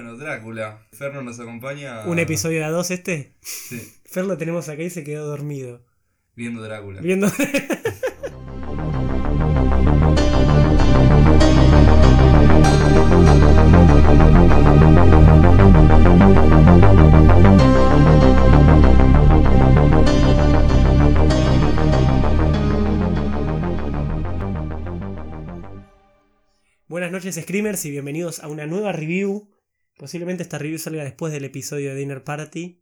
Bueno, Drácula. Ferno nos acompaña. ¿Un episodio de a dos este? Sí, Fer lo tenemos acá y se quedó dormido. viendo Drácula. Viendo. Buenas noches, Screamers, y bienvenidos a una nueva review. Posiblemente esta review salga después del episodio de Dinner Party.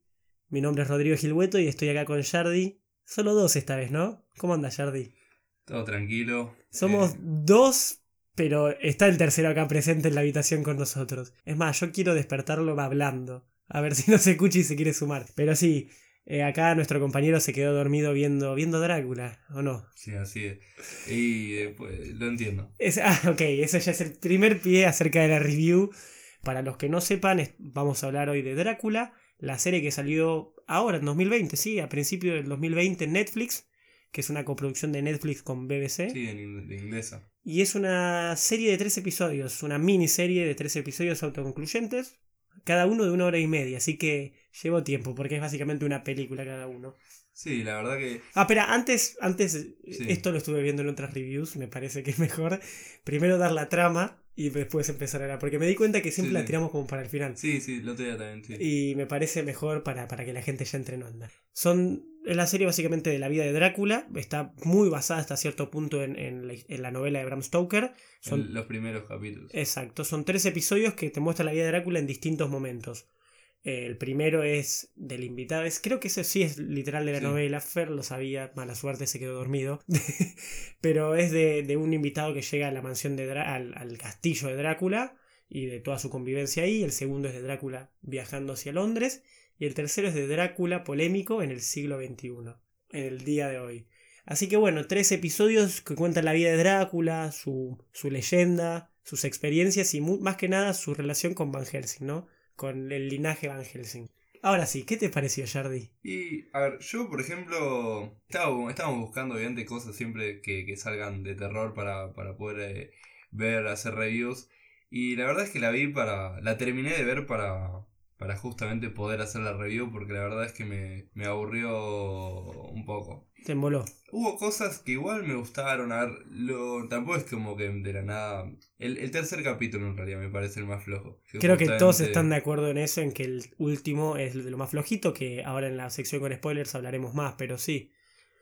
Mi nombre es Rodrigo Gilhueto y estoy acá con Yardi. Solo dos esta vez, ¿no? ¿Cómo anda, Yardi? Todo tranquilo. Somos Eh, dos, pero está el tercero acá presente en la habitación con nosotros. Es más, yo quiero despertarlo hablando. A ver si no se escucha y se quiere sumar. Pero sí, eh, acá nuestro compañero se quedó dormido viendo, viendo Drácula, ¿o no? sí, así es. Y después, lo entiendo. Es- ah, ok, ese ya es el primer pie acerca de la review. Para los que no sepan, vamos a hablar hoy de Drácula, la serie que salió ahora en 2020, sí, a principio del 2020 en Netflix, que es una coproducción de Netflix con BBC. Sí, en inglesa. Y es una serie de tres episodios, una miniserie de tres episodios autoconcluyentes, cada uno de una hora y media, así que llevó tiempo, porque es básicamente una película cada uno. Sí, la verdad que. Ah, espera, antes, antes, Sí. esto lo estuve viendo en otras reviews, me parece que es mejor primero dar la trama y después empezar a hablar, porque me di cuenta que siempre Sí, la tiramos como para el final. Sí, sí, lo tenía también. Sí. Y me parece mejor para, para que la gente ya entre en onda. Son es la serie básicamente de la vida de Drácula. Está muy basada hasta cierto punto en, en la, en la novela de Bram Stoker. Son, En los primeros capítulos. Exacto, son tres episodios que te muestran la vida de Drácula en distintos momentos. El primero es del invitado, es, creo que ese sí es literal de la Sí. novela, Fer lo sabía, mala suerte se quedó dormido, pero es de, de un invitado que llega a la mansión de al, al castillo de Drácula y de toda su convivencia ahí, el segundo es de Drácula viajando hacia Londres y el tercero es de Drácula polémico en el siglo XXI, en el día de hoy. Así que bueno, tres episodios que cuentan la vida de Drácula, su, su leyenda, sus experiencias y más que nada su relación con Van Helsing, ¿no? Con el linaje Van Helsing. Ahora sí, ¿qué te pareció, Jardy? Y, a ver, yo, por ejemplo, estaba, estábamos buscando, obviamente, cosas siempre que, que salgan de terror para, para poder eh, ver, hacer reviews. Y la verdad es que la vi para. La terminé de ver para. Para justamente poder hacer la review, porque la verdad es que me, me aburrió un poco. Te emboló. Hubo cosas que igual me gustaron, a ver, lo, tampoco es como que de la nada... El, el tercer capítulo en realidad me parece el más flojo. Creo que todos están de acuerdo en eso, en que el último es de lo más flojito, que ahora en la sección con spoilers hablaremos más, pero sí.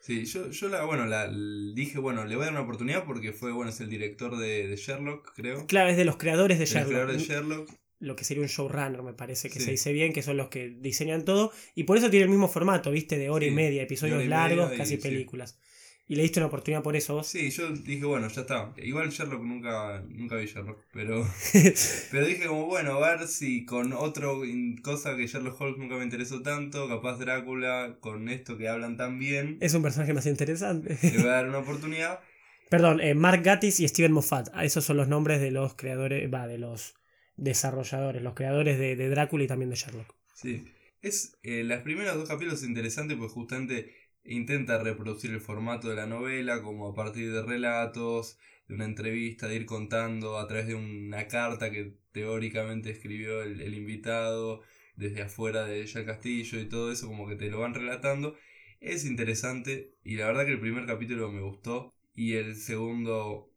Sí, yo, yo la, bueno, la, dije, bueno, le voy a dar una oportunidad porque fue, bueno, es el director de, de Sherlock, creo. Claro, es de los creadores de De los Sherlock. creadores de Sherlock. Lo que sería un showrunner, me parece que Sí. se dice bien, que son los que diseñan todo. Y por eso tiene el mismo formato, ¿viste? De hora y media, episodios y largos, media y casi sí. películas. Y le diste una oportunidad por eso vos. Sí, yo dije, bueno, ya está. Igual Sherlock nunca, nunca vi Sherlock, pero, pero dije como, bueno, a ver si con otro in- cosa que Sherlock Holmes nunca me interesó tanto, capaz Drácula, con esto que hablan tan bien, es un personaje más interesante. le voy a dar una oportunidad. Perdón, eh, Mark Gatiss y Steven Moffat. Ah, Esos son los nombres de los creadores, va, de los desarrolladores, los creadores de, Drácula y también de Sherlock. Sí. Es, eh, las primeras dos capítulos es interesante pues justamente intenta reproducir el formato de la novela, como a partir de relatos, de una entrevista, de ir contando a través de una carta que teóricamente escribió el, el invitado desde afuera de ella el castillo y todo eso, como que te lo van relatando. Es interesante y la verdad que el primer capítulo me gustó y el segundo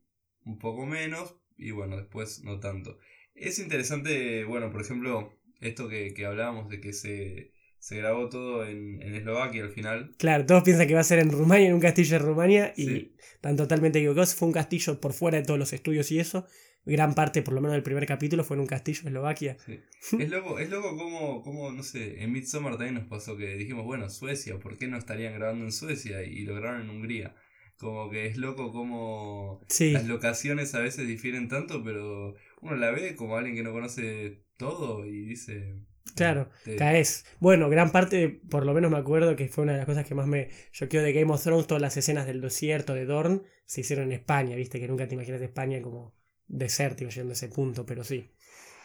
un poco menos y bueno, después no tanto. Es interesante, bueno, por ejemplo, esto que, que hablábamos de que se, se grabó todo en, en Eslovaquia al final. Claro, todos piensan que va a ser en Rumania, en un castillo de Rumania, y Sí. están totalmente equivocados. Fue un castillo por fuera de todos los estudios y eso. Gran parte, por lo menos del primer capítulo, fue en un castillo en Eslovaquia. Sí. Es loco, es loco como, como, no sé, en Midsommar también nos pasó que dijimos, bueno, Suecia, ¿por qué no estarían grabando en Suecia? Y lo grabaron en Hungría. Como que es loco como Sí, las locaciones a veces difieren tanto, pero uno la ve como alguien que no conoce todo y dice... claro, te- caes. Bueno, gran parte, por lo menos me acuerdo que fue una de las cosas que más me choqueó de Game of Thrones. Todas las escenas del desierto de Dorn se hicieron en España, viste, que nunca te imaginas España como desértico yendo a ese punto, pero sí.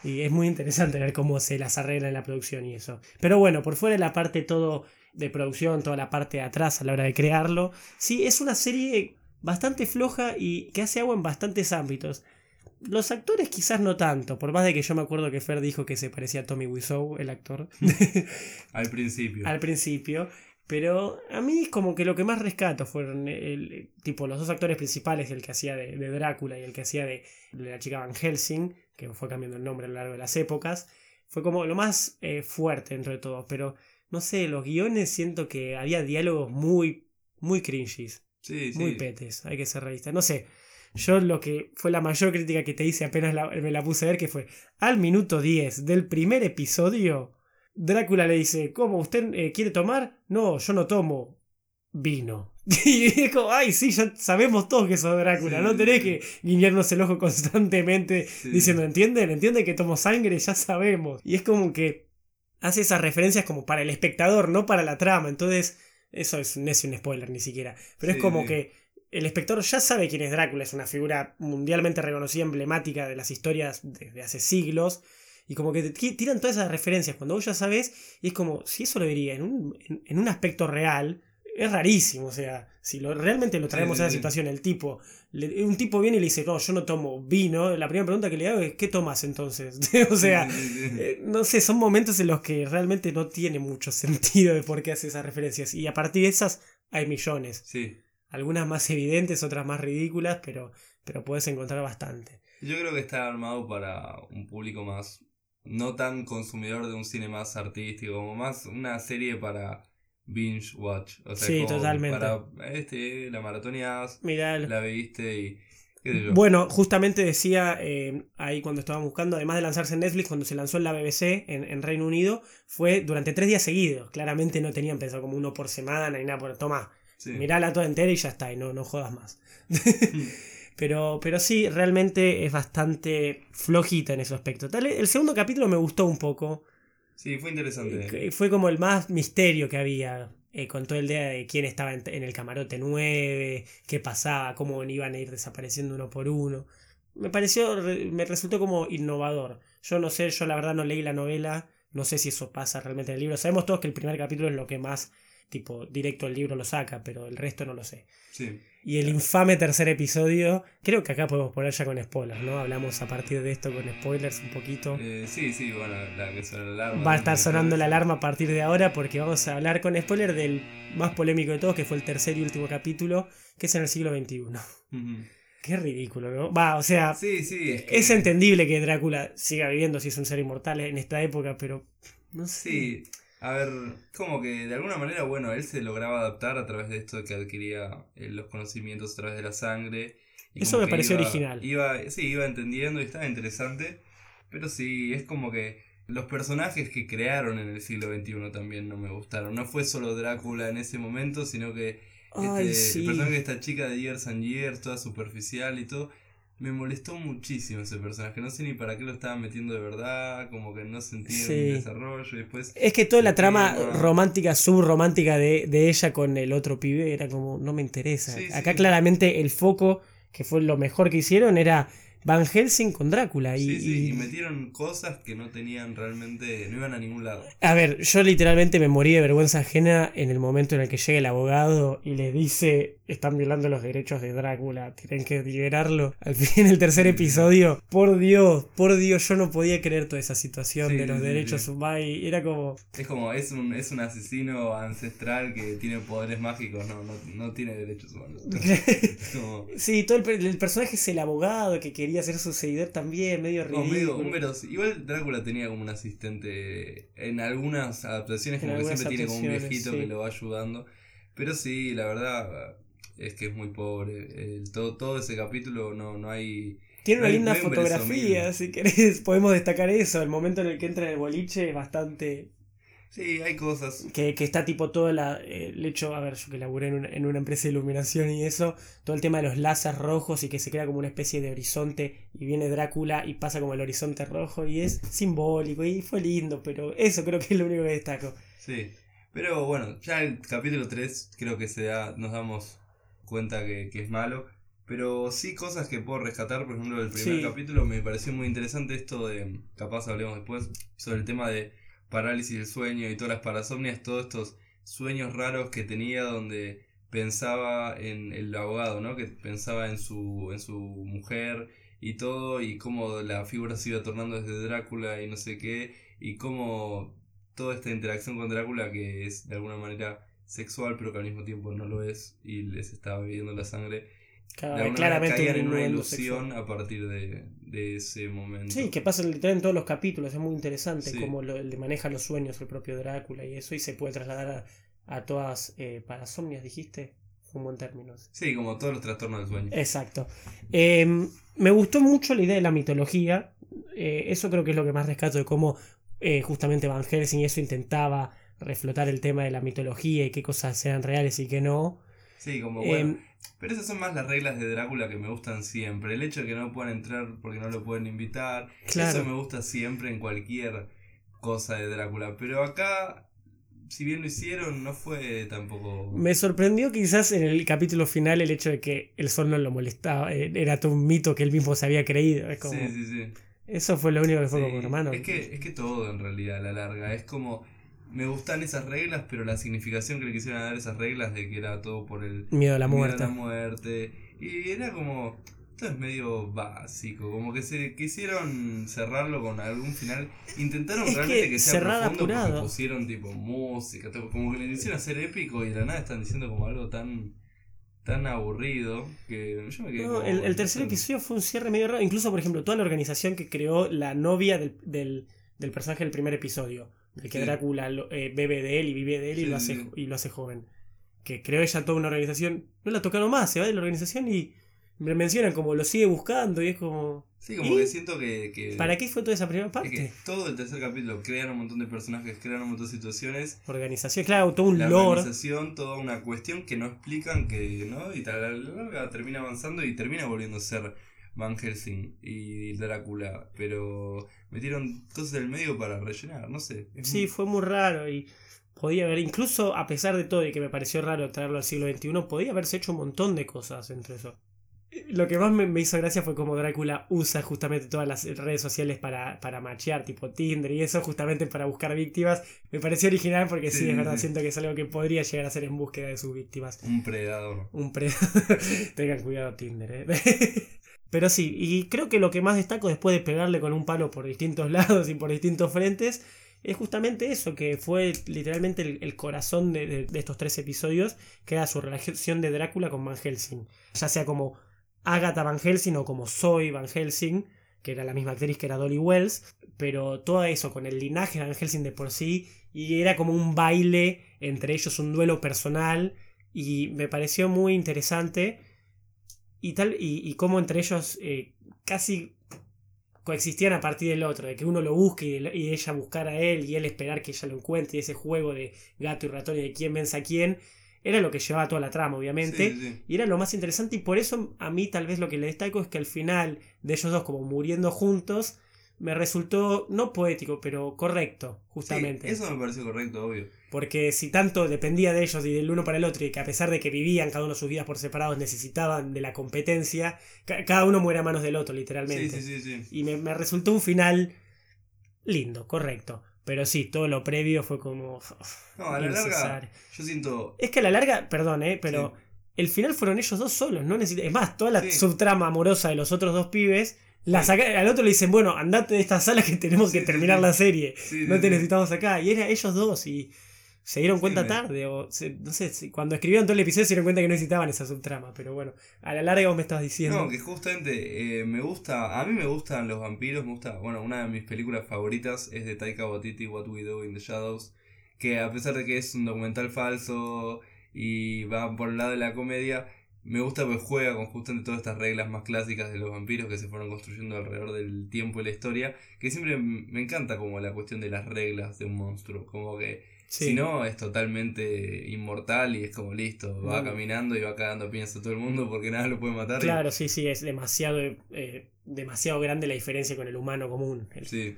Y es muy interesante ver cómo se las arregla en la producción y eso. Pero bueno, por fuera de la parte todo de producción, toda la parte de atrás a la hora de crearlo, sí, es una serie bastante floja y que hace agua en bastantes ámbitos. Los actores quizás no tanto, por más de que yo me acuerdo que Fer dijo que se parecía a Tommy Wiseau, el actor. Al principio. Al principio. Pero a mí como que lo que más rescato fueron el, tipo los dos actores principales, el que hacía de, Drácula y el que hacía de, la chica Van Helsing, que fue cambiando el nombre a lo largo de las épocas. Fue como lo más eh, fuerte entre todos, pero no sé, los guiones siento que había diálogos muy, muy cringes. Sí, muy petes, hay que ser realista. No sé, yo lo que fue la mayor crítica que te hice apenas me la puse a ver, que fue al minuto 10 del primer episodio, Drácula le dice, ¿cómo? ¿Usted eh, quiere tomar? No, yo no tomo vino. Y es como, ay, sí, ya sabemos todos que sos Drácula, no tenés que guiñarnos el ojo constantemente diciendo, ¿entienden? ¿Entienden que tomo sangre? Ya sabemos. Y es como que hace esas referencias como para el espectador, no para la trama. Entonces, eso es, no es un spoiler ni siquiera. Pero es como que el espectador ya sabe quién es Drácula, es una figura mundialmente reconocida, emblemática de las historias desde hace siglos. Y como que te tiran todas esas referencias cuando vos ya sabes, y es como, si eso lo diría en un, en, un aspecto real, es rarísimo. O sea, si lo, realmente lo traemos a esa situación, el tipo, un tipo viene y le dice, no, yo no tomo vino, la primera pregunta que le hago es, ¿qué tomas entonces? o sea, eh, no sé, son momentos en los que realmente no tiene mucho sentido de por qué hace esas referencias. Y a partir de esas hay millones. Sí. Algunas más evidentes, otras más ridículas, pero, pero puedes encontrar bastante. Yo creo que está armado para un público más no tan consumidor de un cine más artístico, como más una serie para binge watch. O sea, sí, totalmente. Para este, la maratoneas, la viste y. Bueno, justamente decía eh, ahí cuando estábamos buscando, además de lanzarse en Netflix, cuando se lanzó en la BBC en, Reino Unido, fue durante tres días seguidos. Claramente no tenían pensado como uno por semana ni nada por. Toma, mirala toda entera y ya está, y no, no jodas más. Pero, pero sí, realmente es bastante flojita en ese aspecto. Tal, el segundo capítulo me gustó un poco. Sí, fue interesante. Eh, fue como el más misterio que había. Eh, con todo el día de quién estaba en, el camarote 9, qué pasaba, cómo iban a ir desapareciendo uno por uno. Me pareció, me resultó como innovador. Yo no sé, yo la verdad no leí la novela, no sé si eso pasa realmente en el libro. Sabemos todos que el primer capítulo es lo que más, tipo, directo el libro lo saca, pero el resto no lo sé. Sí. Y el infame tercer episodio, creo que acá podemos poner ya con spoilers, ¿no? Hablamos a partir de esto con spoilers un poquito. Eh, sí, sí, bueno, la que suena la alarma. Va a estar sonando la alarma a partir de ahora porque vamos a hablar con spoilers del más polémico de todos, que fue el tercer y último capítulo, que es en el siglo XXI. Qué ridículo, ¿no? Va, o sea, sí, sí, es, entendible que Drácula siga viviendo si es un ser inmortal en esta época, pero no sé. Sí. A ver, como que de alguna manera, bueno, él se lograba adaptar a través de esto de que adquiría eh, los conocimientos a través de la sangre. Eso me pareció original. Iba, sí, iba entendiendo y estaba interesante. Pero sí, es como que los personajes que crearon en el siglo XXI también no me gustaron. No fue solo Drácula en ese momento, sino que este, el personaje de esta chica de Years and Years, toda superficial y todo me molestó muchísimo ese personaje. No sé ni para qué lo estaban metiendo de verdad, como que no sentía el desarrollo. después es que toda la trama romántica, subromántica de, de ella con el otro pibe era como, no me interesa. Acá claramente el foco, que fue lo mejor que hicieron, era Van Helsing con Drácula. Y, sí, sí, y... metieron cosas que no tenían realmente, no iban a ningún lado. A ver, yo literalmente me morí de vergüenza ajena en el momento en el que llega el abogado y le dice, están violando los derechos de Drácula, tienen que liberarlo. Al fin, el tercer episodio, por Dios, por Dios, yo no podía creer toda esa situación de los derechos humanos. Era como... Es como, es un, es un asesino ancestral que tiene poderes mágicos, no, no, no tiene derechos humanos. Sí, todo el, el personaje es el abogado que quería quería ser su seguidor también, medio ridículo. Igual Drácula tenía como un asistente en algunas adaptaciones, como que siempre tiene como un viejito que lo va ayudando. Pero sí, la verdad es que es muy pobre. todo, todo ese capítulo no, no hay... Tiene una linda fotografía, si querés, podemos destacar eso. El momento en el que entra en el boliche es bastante Sí, hay cosas. Que, está tipo todo el hecho, a ver, yo que laburé en una, en una, empresa de iluminación y eso, todo el tema de los láseres rojos y que se crea como una especie de horizonte y viene Drácula y pasa como el horizonte rojo y es simbólico y fue lindo, pero eso creo que es lo único que destaco. Sí, pero bueno, ya el capítulo 3 creo que se da, nos damos cuenta que, es malo. Pero sí cosas que puedo rescatar, por ejemplo, del primer capítulo me pareció muy interesante esto de, capaz hablemos después, sobre el tema de parálisis del sueño y todas las parasomnias, todos estos sueños raros que tenía donde pensaba en el abogado, ¿no? Que pensaba en su, en su mujer y todo, y cómo la figura se iba tornando desde Drácula y no sé qué, y cómo toda esta interacción con Drácula que es de alguna manera sexual pero que al mismo tiempo no lo es y les estaba bebiendo la sangre. Claramente en una ilusión a partir de, ese momento. Sí, que pasa literal en todos los capítulos, es muy interesante cómo lo, le maneja los sueños el propio Drácula y eso y se puede trasladar a, todas eh, parasomnias, dijiste un buen término. Sí, como todos los trastornos del sueño. Exacto. Em, me gustó mucho la idea de la mitología. Eh, eso creo que es lo que más rescato de cómo eh, justamente Van Helsing y eso intentaba reflotar el tema de la mitología y qué cosas eran reales y qué no. Sí, como bueno. Pero esas son más las reglas de Drácula que me gustan siempre. El hecho de que no puedan entrar porque no lo pueden invitar. Eso me gusta siempre en cualquier cosa de Drácula. Pero acá si bien lo hicieron, no fue tampoco. Me sorprendió quizás en el capítulo final el hecho de que el sol no lo molestaba. Eh, era todo un mito que él mismo se había creído. Es como... Sí, sí, sí. Eso fue lo único que fue como hermano. Es que, es que todo en realidad, a la larga. Es como. Me gustan esas reglas, pero la significación que le quisieron dar esas reglas de que era todo por el miedo a la muerte. Miedo a la muerte. Y era como esto es medio básico, como que se quisieron cerrarlo con algún final. Intentaron realmente que, sea profundo porque pusieron tipo música, como que le hicieron hacer épico y de la nada están diciendo como algo tan tan aburrido que yo me quedé no, el, tercer episodio fue un cierre medio raro. Incluso, por ejemplo, toda la organización que creó la novia del, del, del personaje del primer episodio, del que Drácula eh, bebe de él y vive de él y, lo hace, y lo hace joven. Que creó ella toda una organización. No la tocaron más, se va de la organización y me mencionan como lo sigue buscando y es como. Sí, como que siento que, ¿Para qué fue toda esa primera parte? que todo el tercer capítulo crean un montón de personajes, crean un montón de situaciones. Organización, claro, todo un la lore. Organización, toda una cuestión que no explican, que, ¿no? Y tal, larga termina avanzando y termina volviendo a ser Van Helsing y Drácula. Pero metieron cosas del medio para rellenar, no sé. Sí, fue muy raro y podía haber, incluso a pesar de todo y que me pareció raro traerlo al siglo XXI, podía haberse hecho un montón de cosas entre eso lo que más me, hizo gracia fue como Drácula usa justamente todas las redes sociales para, para machear, tipo Tinder y eso, justamente para buscar víctimas. Me pareció original porque sí, es verdad, siento que es algo que podría llegar a ser en búsqueda de sus víctimas. Un predador. Un predador. Tengan cuidado Tinder, eh. Pero sí, y creo que lo que más destaco después de pegarle con un palo por distintos lados y por distintos frentes es justamente eso, que fue literalmente el, corazón de, de, estos tres episodios, que era su relación de Drácula con Van Helsing. Ya sea como Agatha Van Helsing o como Zoe Van Helsing, que era la misma actriz que era Dolly Wells, pero todo eso con el linaje de Van Helsing de por sí, y era como un baile entre ellos, un duelo personal, y me pareció muy interesante, y tal, y, y cómo entre ellos eh, casi coexistían a partir del otro, de que uno lo busque y, ella buscar a él y él esperar que ella lo encuentre, y ese juego de gato y ratón y de quién vence a quién, era lo que llevaba toda la trama, obviamente. Y era lo más interesante. Y por eso a mí tal vez lo que le destaco es que al final de ellos dos como muriendo juntos, me resultó no poético, pero correcto, justamente. eso me pareció correcto, obvio. Porque si tanto dependía de ellos y del uno para el otro, y que a pesar de que vivían cada uno sus vidas por separados, necesitaban de la competencia, cada uno muere a manos del otro, literalmente. Sí, sí, sí, y me, me resultó un final lindo, correcto. Pero sí, todo lo previo fue como. No, a la larga. Yo siento. Es que a la larga, perdón, ¿eh? Pero el final fueron ellos dos solos. no Es más, toda la subtrama amorosa de los otros dos pibes. La al otro le dicen, bueno, andate de esta sala que tenemos que terminar la serie. no te necesitamos acá. Y era ellos dos. Y se dieron cuenta tarde, o no sé, cuando escribieron todo el episodio se dieron cuenta que no necesitaban esa subtrama, pero bueno, a la larga vos me estabas diciendo. No, que justamente eh, me gusta, a mí me gustan los vampiros, me gusta, bueno, una de mis películas favoritas es de Taika Waititi, What We Do in the Shadows, que a pesar de que es un documental falso y va por el lado de la comedia, me gusta porque juega con justamente todas estas reglas más clásicas de los vampiros que se fueron construyendo alrededor del tiempo y la historia, que siempre me encanta como la cuestión de las reglas de un monstruo, como que si no, es totalmente inmortal y es como listo, va caminando y va cagando pienso a todo el mundo porque nada lo puede matar. Claro, sí, sí, es demasiado, eh, demasiado grande la diferencia con el humano común. Sí.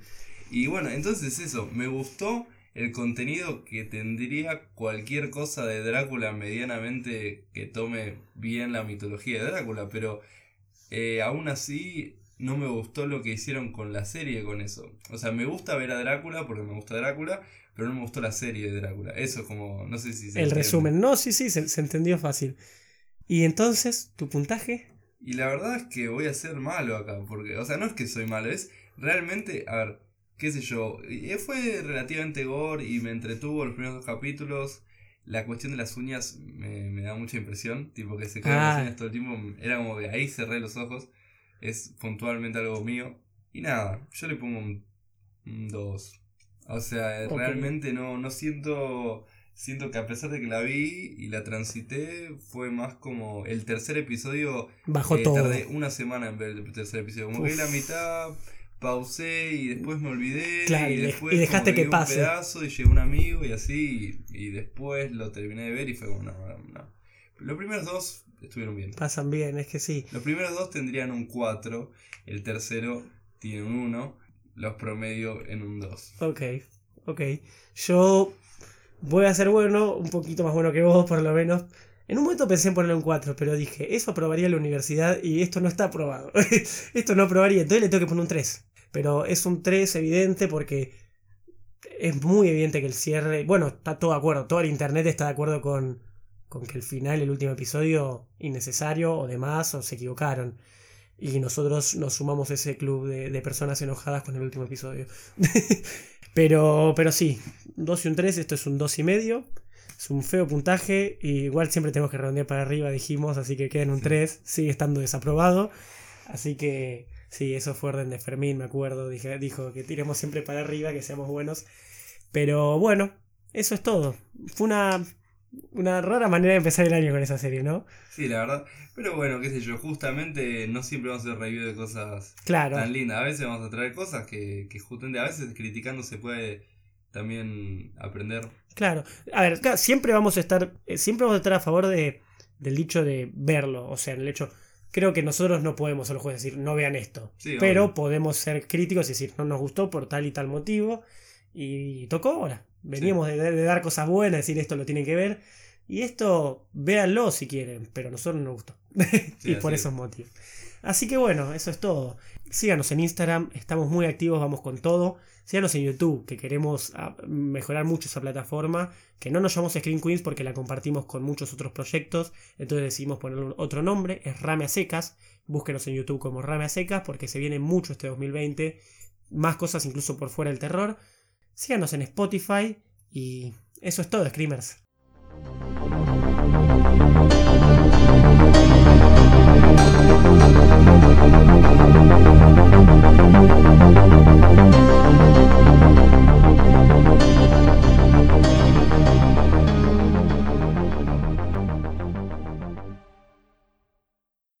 Y bueno, entonces eso, me gustó el contenido que tendría cualquier cosa de Drácula medianamente que tome bien la mitología de Drácula, pero eh, aún así no me gustó lo que hicieron con la serie con eso. O sea, me gusta ver a Drácula porque me gusta Drácula, pero no me gustó la serie de Drácula. Eso es como, no sé si se El resumen, no, sí, sí, se, entendió fácil. Y entonces, ¿tu puntaje? Y la verdad es que voy a ser malo acá, porque, o sea, no es que soy malo, es realmente, a ver, qué sé yo, fue relativamente gore y me entretuvo los primeros dos capítulos. La cuestión de las uñas me, da mucha impresión, tipo que se las ah. uñas todo el tiempo, era como que ahí cerré los ojos, es puntualmente algo mío. Y nada, yo le pongo un 2. O sea, realmente no, no siento siento que a pesar de que la vi y la transité, fue más como el tercer episodio. Bajo eh, todo. Tardé una semana en ver el tercer episodio. Como que la mitad, pausé y después me olvidé. y, después y dejaste que pase. Un pedazo y llegó un amigo y así. Y, después lo terminé de ver y fue como, no, no. Los primeros dos estuvieron bien. Pasan bien, es que sí. Los primeros dos tendrían un 4, el tercero tiene un 1, los promedio en un 2. Ok, ok. Yo voy a ser bueno, un poquito más bueno que vos por lo menos. En un momento pensé en ponerle un 4, pero dije, eso aprobaría la universidad y esto no está aprobado. esto no aprobaría, entonces le tengo que poner un 3. Pero es un 3 evidente porque es muy evidente que el cierre... Bueno, está todo de acuerdo, todo el internet está de acuerdo con, con que el final, el último episodio, innecesario o demás, o se equivocaron. Y nosotros nos sumamos a ese club de, de personas enojadas con el último episodio. Pero, pero sí, 2 y un 3, esto es un 2 y medio. Es un feo puntaje. Y igual siempre tenemos que redondear para arriba, dijimos, así que queda en un 3. Sigue estando desaprobado. Así que sí, eso fue orden de Fermín, me acuerdo. Dije, dijo que tiremos siempre para arriba, que seamos buenos. Pero bueno, eso es todo. Fue una una rara manera de empezar el año con esa serie, ¿no? Sí, la verdad. Pero bueno, qué sé yo, justamente no siempre vamos a hacer review de cosas tan lindas. A veces vamos a traer cosas que, que justamente a veces criticando se puede también aprender. Claro, a ver, siempre vamos a estar, eh, siempre vamos a estar a favor de, del dicho de verlo, o sea, en el hecho, creo que nosotros no podemos solo decir no vean esto, pero podemos ser críticos y decir no nos gustó por tal y tal motivo y tocó ahora. Veníamos de, dar cosas buenas, decir esto lo tienen que ver. Y esto, véanlo si quieren, pero a nosotros no nos gustó. y por esos motivos. Así que bueno, eso es todo. Síganos en Instagram, estamos muy activos, vamos con todo. Síganos en YouTube, que queremos ah, mejorar mucho esa plataforma. Que no nos llamamos Screen Queens porque la compartimos con muchos otros proyectos. Entonces decidimos ponerle otro nombre, es Rame a Secas. Búsquenos en YouTube como Rame a Secas porque se viene mucho este 2020. Más cosas incluso por fuera del terror. Síganos en Spotify y eso es todo, Screamers.